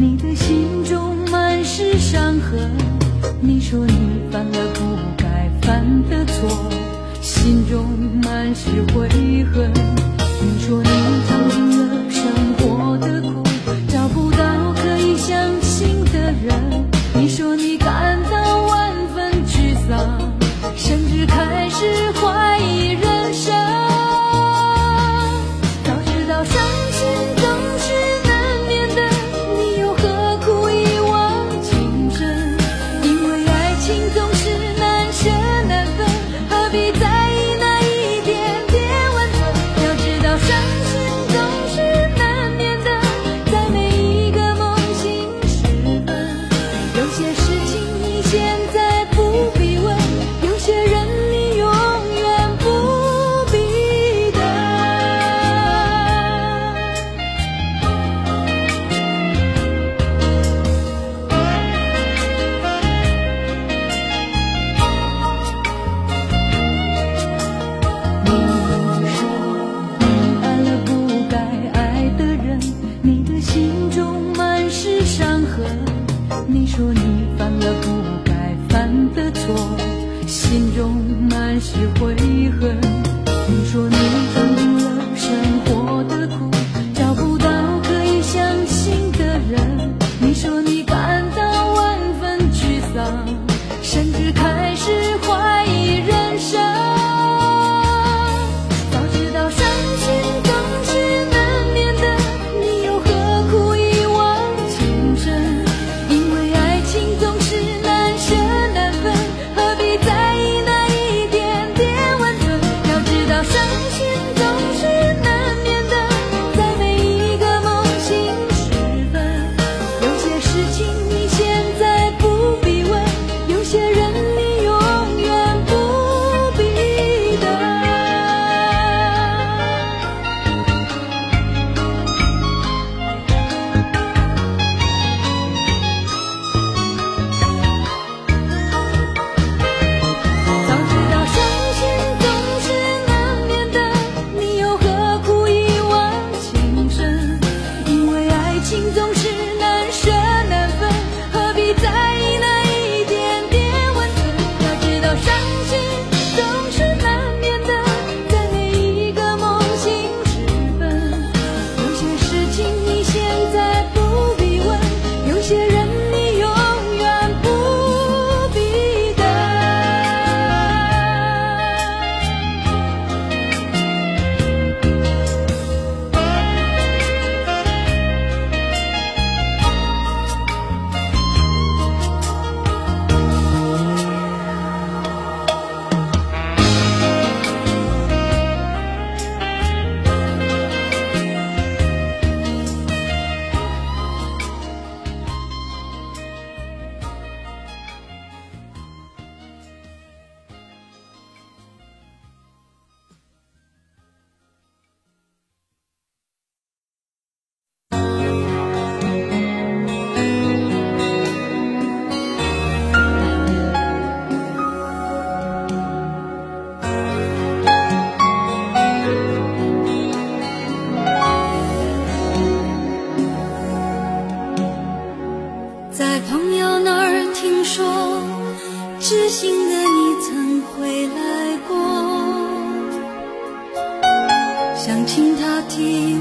你的心中满是伤痕你说你犯了不该犯的错心中满是悔恨。痴心的你曾回来过想请他听